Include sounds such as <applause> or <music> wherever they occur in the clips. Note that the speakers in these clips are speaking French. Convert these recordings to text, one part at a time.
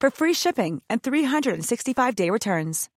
for free shipping and 365-day returns.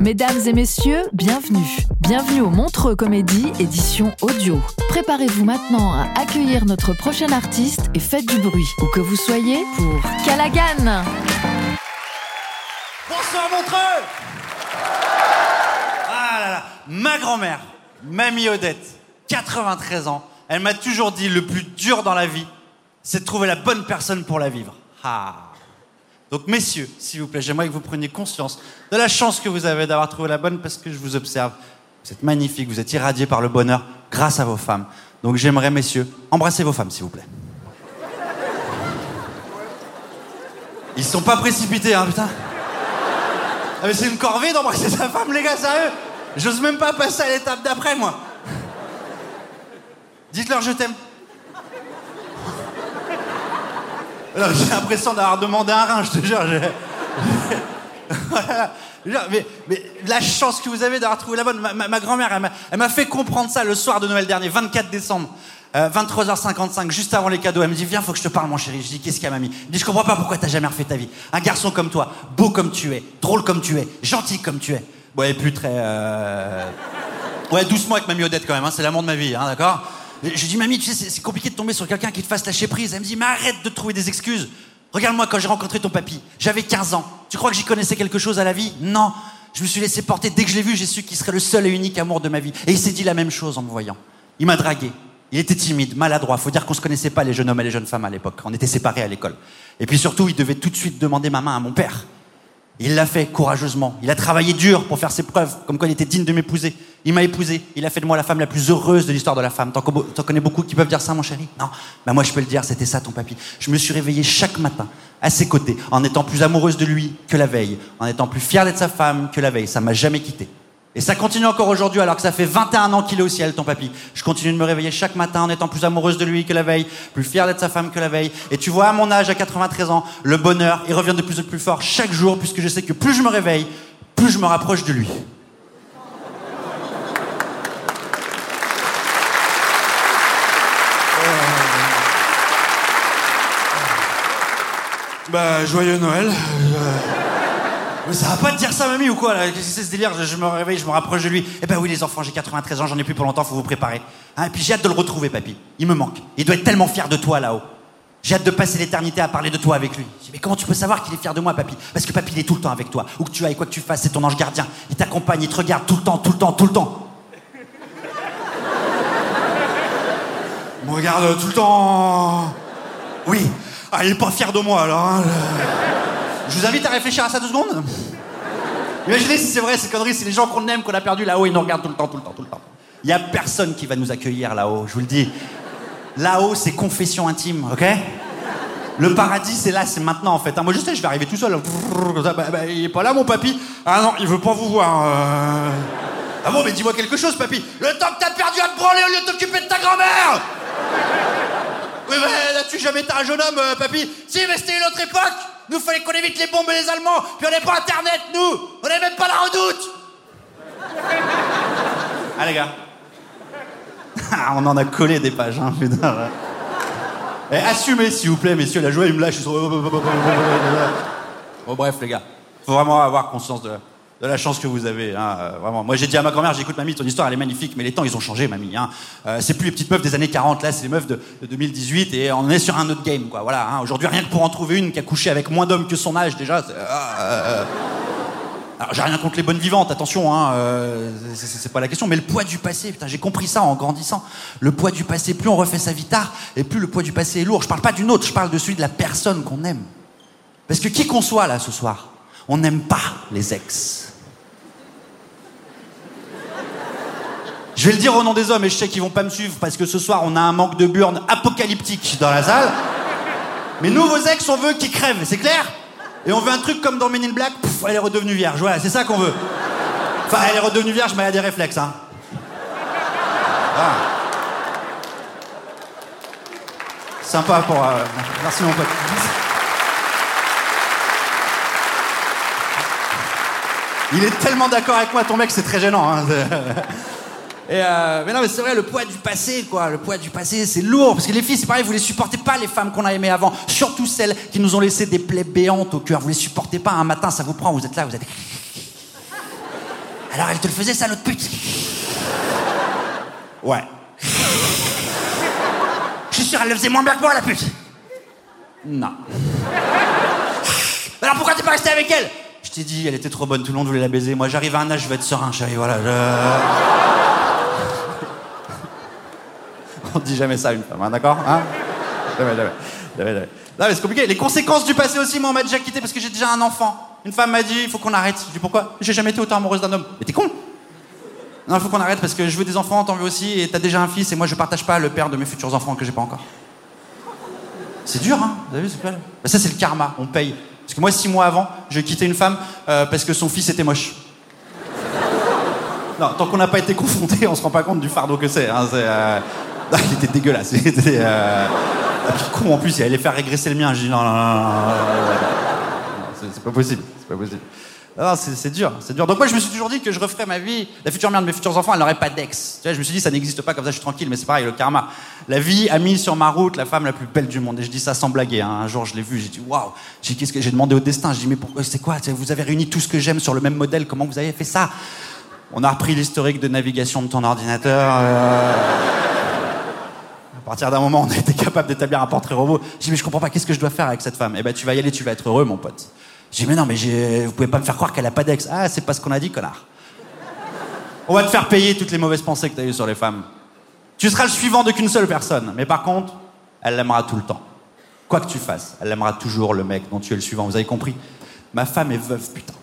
Mesdames et messieurs, bienvenue. Bienvenue au Montreux Comédie, édition audio. Préparez-vous maintenant à accueillir notre prochain artiste et faites du bruit, où que vous soyez, pour Calagan. Bonsoir Montreux Ah là là, ma grand-mère, Mamie Odette, 93 ans, elle m'a toujours dit le plus dur dans la vie, c'est de trouver la bonne personne pour la vivre. Ah donc, messieurs, s'il vous plaît, j'aimerais que vous preniez conscience de la chance que vous avez d'avoir trouvé la bonne parce que je vous observe. Vous êtes magnifique, vous êtes irradiés par le bonheur grâce à vos femmes. Donc, j'aimerais, messieurs, embrasser vos femmes, s'il vous plaît. Ils sont pas précipités, hein, putain. Ah, mais c'est une corvée d'embrasser sa femme, les gars, sérieux. J'ose même pas passer à l'étape d'après, moi. Dites-leur je t'aime. Alors, J'ai l'impression d'avoir demandé un rein, je te jure. <laughs> Mais, la chance que vous avez d'avoir trouvé la bonne. Ma, grand-mère, elle m'a- fait comprendre ça le soir de Noël dernier, 24 décembre. euh, 23h55, juste avant les cadeaux, elle me dit Viens, faut que je te parle, mon chéri. Je dis Qu'est-ce qu'il y a, mamie? Elle dit Je comprends pas pourquoi t'as jamais refait ta vie. Un garçon comme toi, beau comme tu es, drôle comme tu es, gentil comme tu es. Bon, elle est plus très. euh, Ouais, doucement avec mamie Odette quand même, hein, c'est l'amour de ma vie, hein, d'accord? Je dis, mamie, tu sais, c'est- c'est compliqué de tomber sur quelqu'un qui te fasse lâcher prise. Elle me dit, mais arrête de trouver des excuses. Regarde-moi quand j'ai rencontré ton papy, j'avais 15 ans. Tu crois que j'y connaissais quelque chose à la vie? Non. Je me suis laissé porter. Dès que je l'ai vu, j'ai su qu'il serait le seul et unique amour de ma vie. Et il s'est dit la même chose en me voyant. Il m'a dragué. Il était timide, maladroit. Faut dire qu'on se connaissait pas, les jeunes hommes et les jeunes femmes à l'époque. On était séparés à l'école. Et puis surtout, il devait tout de suite demander ma main à mon père. Il l'a fait courageusement. Il a travaillé dur pour faire ses preuves, comme quoi il était digne de m'épouser. Il m'a épousé. Il a fait de moi la femme la plus heureuse de l'histoire de la femme. T'en co- t'en connais beaucoup qui peuvent dire ça, mon chéri? Non. Bah moi, je peux le dire, c'était ça, ton papy. Je me suis réveillée chaque matin à ses côtés, en étant plus amoureuse de lui que la veille, en étant plus fière d'être sa femme que la veille. Ça m'a jamais quitté. Et ça continue encore aujourd'hui, alors que ça fait 21 ans qu'il est au ciel, ton papy. Je continue de me réveiller chaque matin en étant plus amoureuse de lui que la veille, plus fière d'être sa femme que la veille. Et tu vois, à mon âge, à 93 ans, le bonheur, il revient de plus en plus fort chaque jour, puisque je sais que plus je me réveille, plus je me rapproche de lui. Bah, joyeux Noël. Mais ça va pas te dire ça, mamie, ou quoi Qu'est-ce que c'est ce délire je, me réveille, je me rapproche de lui. Eh ben oui, les enfants, j'ai 93 ans, j'en ai plus pour longtemps, faut vous préparer. Hein, et puis j'ai hâte de le retrouver, papy. Il me manque. Il doit être tellement fier de toi là-haut. J'ai hâte de passer l'éternité à parler de toi avec lui. Mais comment tu peux savoir qu'il est fier de moi, papy? Parce que papy, il est tout le temps avec toi. Où que tu ailles, quoi que tu fasses, c'est ton ange gardien. Il t'accompagne, il te regarde tout le temps, tout le temps, tout le temps. Il me regarde tout le temps. Oui. Ah, il est pas fier de moi alors. hein. Je vous invite à réfléchir à ça deux secondes. Imaginez si c'est vrai, ces conneries, c'est les gens qu'on aime, qu'on a perdu là-haut, ils nous regardent tout le temps, tout le temps, tout le temps. Il y a personne qui va nous accueillir là-haut, je vous le dis. Là-haut, c'est confession intime, ok? Le paradis, c'est là, c'est maintenant en fait. hein. Moi, je sais, je vais arriver tout seul. Bah, bah, il est pas là, mon papy. Ah non, il veut pas vous voir. euh. Ah bon, mais dis-moi quelque chose, papy. Le temps que t'as perdu à te branler au lieu de t'occuper de ta grand-mère Oui, mais là-dessus, jamais été un jeune homme, euh, papy? Si, mais c'était une autre époque. Nous, fallait qu'on évite les bombes et les Allemands. Puis on n'est pas Internet, nous. On n'est même pas la redoute. <laughs> Ah, les gars. <laughs> On en a collé des pages, hein, putain. là. Eh, assumez, s'il vous plaît, messieurs. La joie, il me lâche. Ils <laughs> sont... Bon, bref, les gars. Faut vraiment avoir conscience de, de la chance que vous avez, hein, euh, vraiment. Moi, j'ai dit à ma grand-mère, j'écoute mamie, ton histoire, elle est magnifique, mais les temps, ils ont changé, mamie. Hein. Euh, c'est plus les petites meufs des années 40, là, c'est les meufs de, de 2018, et on est sur un autre game, quoi. Voilà. Hein. Aujourd'hui, rien que pour en trouver une qui a couché avec moins d'hommes que son âge, déjà. ah, euh, euh. Alors, j'ai rien contre les bonnes vivantes, attention, hein, euh, c'est pas la question, mais le poids du passé, putain, j'ai compris ça en grandissant. Le poids du passé, plus on refait sa vie tard, et plus le poids du passé est lourd. Je parle pas d'une autre, je parle de celui de la personne qu'on aime. Parce que qui qu'on soit là ce soir, on n'aime pas les ex. Je vais le dire au nom des hommes et je sais qu'ils vont pas me suivre parce que ce soir on a un manque de burnes apocalyptique dans la salle. Mais nous, vos ex, on veut qu'ils crèvent, c'est clair? Et on veut un truc comme dans Men in Black, elle est redevenue vierge. Voilà, c'est ça qu'on veut. Enfin, elle est redevenue vierge, mais elle a des réflexes, hein. Voilà. Sympa pour. euh, Merci mon pote. Il est tellement d'accord avec moi, ton mec, c'est très gênant. Hein. <laughs> Euh, mais non, mais c'est vrai, le poids du passé, quoi. Le poids du passé, c'est lourd. Parce que les filles, c'est pareil, vous les supportez pas, les femmes qu'on a aimées avant. Surtout celles qui nous ont laissé des plaies béantes au cœur. Vous les supportez pas. Un matin, ça vous prend, vous êtes là, vous êtes. <laughs> Alors, elle te le faisait, ça, notre pute <laughs> Ouais. Je suis sûr, elle le faisait moins bien que moi, la pute. Non. Alors pourquoi t'es pas resté avec elle? T'ai dit, elle était trop bonne, tout le monde voulait la baiser. Moi, j'arrive à un âge, je vais être serein, chérie, voilà. je- <laughs> On dit jamais ça à une femme, hein, d'accord hein? Non, mais c'est compliqué. Les conséquences du passé aussi, moi, on m'a déjà quitté parce que j'ai déjà un enfant. Une femme m'a dit, il faut qu'on arrête. Je dis pourquoi? J'ai jamais été autant amoureuse d'un homme. Mais t'es con Non, il faut qu'on arrête parce que je veux des enfants, t'en veux aussi, et t'as déjà un fils, et moi, je partage pas le père de mes futurs enfants que j'ai pas encore. C'est dur, hein? Vous avez vu, c'est Bah, Ça, c'est le karma, on paye. Parce que moi, six mois avant, j'ai quitté une femme parce que son fils était moche. non, tant qu'on n'a pas été confronté, on ne se rend pas compte du fardeau que c'est. Il était dégueulasse. Il était con en plus, il allait faire régresser le mien. J'ai dit non, non, c'est pas possible. Ah, c'est dur, c'est dur. Donc moi, je me suis toujours dit que je referais ma vie. La future mère de mes futurs enfants, elle n'aurait pas d'ex. Tu vois, je me suis dit, ça n'existe pas, comme ça, je suis tranquille. Mais c'est pareil, le karma. La vie a mis sur ma route la femme la plus belle du monde. Et je dis ça sans blaguer. hein. Un jour, je l'ai vue, j'ai dit, waouh. J'ai demandé au destin. J'ai dit, mais pourquoi, c'est quoi Vous avez réuni tout ce que j'aime sur le même modèle. Comment vous avez fait ça? On a repris l'historique de navigation de ton ordinateur. euh, À partir d'un moment, on a été capable d'établir un portrait robot. J'ai dit, mais je comprends pas, qu'est-ce que je dois faire avec cette femme? Eh ben, tu vas y aller, tu vas être heureux, mon pote. J'ai dit, mais non, mais vous pouvez pas me faire croire qu'elle a pas d'ex. Ah, c'est pas ce qu'on a dit, connard. On va te faire payer toutes les mauvaises pensées que t'as eues sur les femmes. Tu seras le suivant de qu'une seule personne. Mais par contre, elle l'aimera tout le temps. Quoi que tu fasses, elle aimera toujours le mec dont tu es le suivant. Vous avez compris? Ma femme est veuve, putain.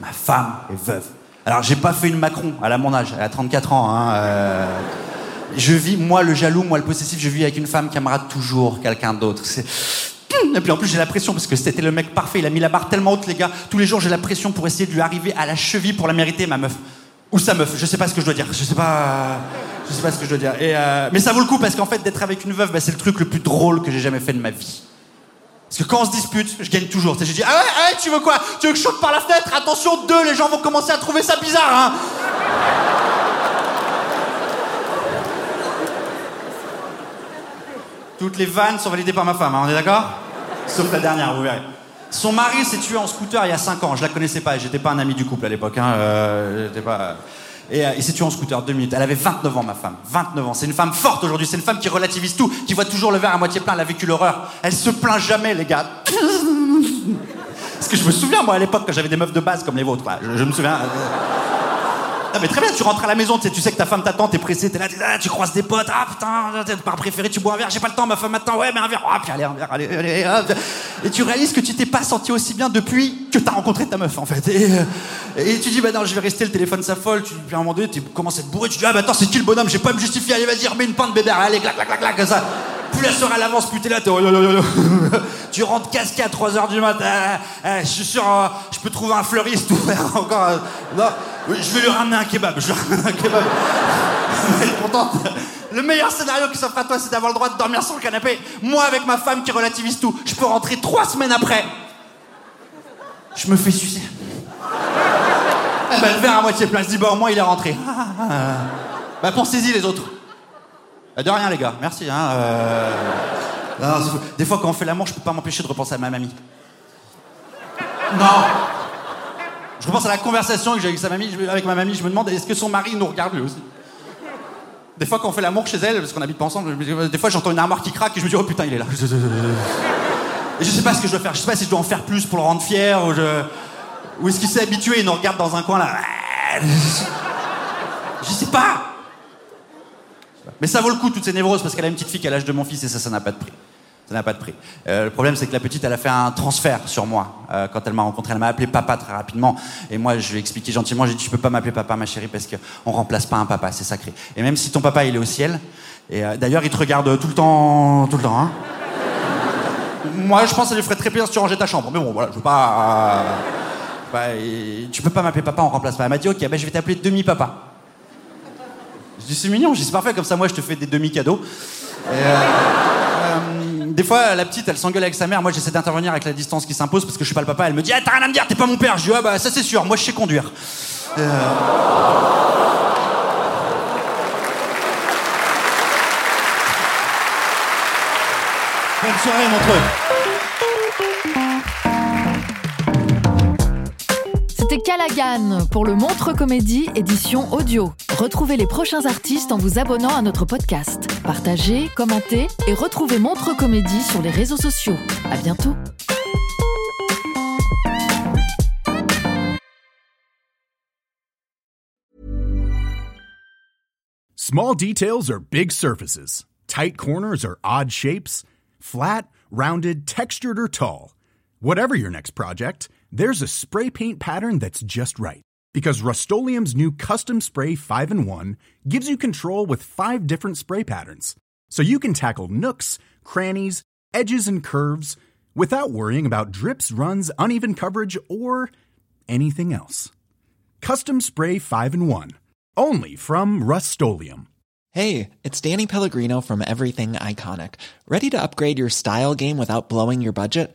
Ma femme est veuve. Alors, j'ai pas fait une Macron, elle a mon âge, elle a 34 ans. Hein, euh, Je vis, moi le jaloux, moi le possessif, je vis avec une femme qui aimera toujours quelqu'un d'autre. C'est- Et puis en plus, j'ai la pression parce que c'était le mec parfait. Il a mis la barre tellement haute, les gars. Tous les jours, j'ai la pression pour essayer de lui arriver à la cheville pour la mériter, ma meuf. Ou sa meuf, je sais pas ce que je dois dire. Je sais pas. Je sais pas ce que je dois dire. Euh, Mais ça vaut le coup parce qu'en fait, d'être avec une veuve, bah, c'est le truc le plus drôle que j'ai jamais fait de ma vie. Parce que quand on se dispute, je gagne toujours. Je dis, ah ouais, ah ouais, tu veux quoi? Tu veux que je saute par la fenêtre? Attention, deux, les gens vont commencer à trouver ça bizarre, hein Toutes les vannes sont validées par ma femme, hein, on est d'accord? Sauf la dernière, vous verrez. Son mari s'est tué en scooter il y a 5 ans. Je la connaissais pas, j'étais pas un ami du couple à l'époque. Hein, euh, pas... Et euh, il s'est tué en scooter, deux minutes. Elle avait 29 ans, ma femme. 29 ans. C'est une femme forte aujourd'hui. C'est une femme qui relativise tout, qui voit toujours le verre à moitié plein. Elle a vécu l'horreur. Elle se plaint jamais, les gars. <laughs> Parce que je me souviens, moi, à l'époque, quand j'avais des meufs de base comme les vôtres, je me souviens. Non mais très bien, tu rentres à la maison, tu sais, que ta femme t'attend, t'es pressé, t'es là, là, tu croises des potes, ah putain, t'es pas préféré, tu bois un verre, j'ai pas le temps, ma femme m'attend, ouais mais un verre, ah puis allez, un verre, allez, allez, hop. Et tu réalises que tu t'es pas senti aussi bien depuis que t'as rencontré ta meuf en fait. Et, euh, tu dis, bah non, je vais rester, le téléphone s'affole, tu, puis à un moment donné, tu commences à être bourré, tu dis, ah bah attends, c'est qui le bonhomme, j'ai pas à me justifier, allez vas-y, remets une pinte bébé, allez, clac, clac, clac, comme ça. Plus la soeur elle avance, plus t'es là, t'es oh, <laughs> tu rentres casqué à 3h du matin, ah, ah, je suis sûr, euh, je peux trouver un fleuriste ou faire encore. euh, non, je vais lui ramener un kebab, je vais lui ramener un kebab. <laughs> Elle être contente. Le meilleur scénario qui s'offre à toi, c'est d'avoir le droit de dormir sur le canapé. Moi, avec ma femme qui relativise tout, je peux rentrer trois semaines après. Je me fais sucer. Ben, le verre à moitié plein, je dis, bah au moins il est rentré. Bah pensez-y les autres. Euh, De rien les gars, merci. Hein, euh. Des fois quand on fait l'amour, je peux pas m'empêcher de repenser à ma mamie. Non Je repense à la conversation que j'ai avec, sa mamie, avec ma mamie, je me demande est-ce que son mari nous regarde lui aussi? Des fois, quand on fait l'amour chez elle, parce qu'on habite pas ensemble, des fois j'entends une armoire qui craque et je me dis oh putain, il est là. Et je sais pas ce que je dois faire, je sais pas si je dois en faire plus pour le rendre fier ou est-ce qu'il s'est habitué et nous regarde dans un coin là. Je sais pas. Mais ça vaut le coup toutes ces névroses parce qu'elle a une petite fille qui a l'âge de mon fils et ça, ça n'a pas de prix. Ça n'a pas de prix. Euh, le problème, c'est que la petite, elle a fait un transfert sur moi. Euh, quand elle m'a rencontré, elle m'a appelé papa très rapidement. Et moi, je lui ai expliqué gentiment, j'ai dit, tu peux pas m'appeler papa, ma chérie, parce qu'on remplace pas un papa, c'est sacré. Et même si ton papa, il est au ciel, et euh, d'ailleurs, il te regarde tout le temps, tout le temps, hein. Moi, je pense que ça lui ferait très plaisir si tu rangeais ta chambre. Mais bon, voilà, je veux pas. euh, bah, et tu peux pas m'appeler papa, on remplace pas. Elle m'a dit, ok, ben, je vais t'appeler demi-papa. Je dis, c'est mignon, je dis, c'est parfait, comme ça, moi, je te fais des demi-cadeaux. Et, euh, des fois, la petite, elle s'engueule avec sa mère. Moi, j'essaie d'intervenir avec la distance qui s'impose parce que je suis pas le papa. Elle me dit, ah, t'as rien à me dire, t'es pas mon père. Je dis, ah, bah, ça, c'est sûr, moi, je sais conduire. Euh, Bonne soirée, Montreux. C'était Callaghan pour le Montre Comédie édition audio. Retrouvez les prochains artistes en vous abonnant à notre podcast. Partagez, commentez et retrouvez Montre Comédie sur les réseaux sociaux. À bientôt. Small details are big surfaces. Tight corners are odd shapes. Flat, rounded, textured, or tall. Whatever your next project, there's a spray paint pattern that's just right. Because Rust new Custom Spray 5 and 1 gives you control with five different spray patterns. So you can tackle nooks, crannies, edges, and curves without worrying about drips, runs, uneven coverage, or anything else. Custom Spray 5 and 1. Only from Rust Hey, it's Danny Pellegrino from Everything Iconic. Ready to upgrade your style game without blowing your budget?